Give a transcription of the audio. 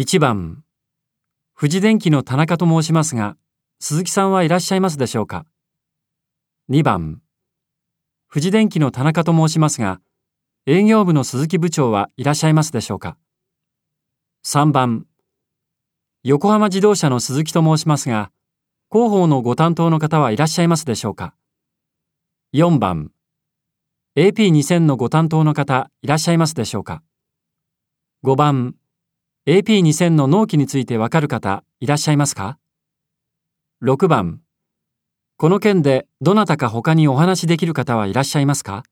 1番、富士電機の田中と申しますが、鈴木さんはいらっしゃいますでしょうか ?2 番、富士電機の田中と申しますが、営業部の鈴木部長はいらっしゃいますでしょうか ?3 番、横浜自動車の鈴木と申しますが、広報のご担当の方はいらっしゃいますでしょうか ?4 番、AP2000 のご担当の方いらっしゃいますでしょうか ?5 番、AP2000 の納期についてわかる方いらっしゃいますか ?6 番、この件でどなたか他にお話しできる方はいらっしゃいますか？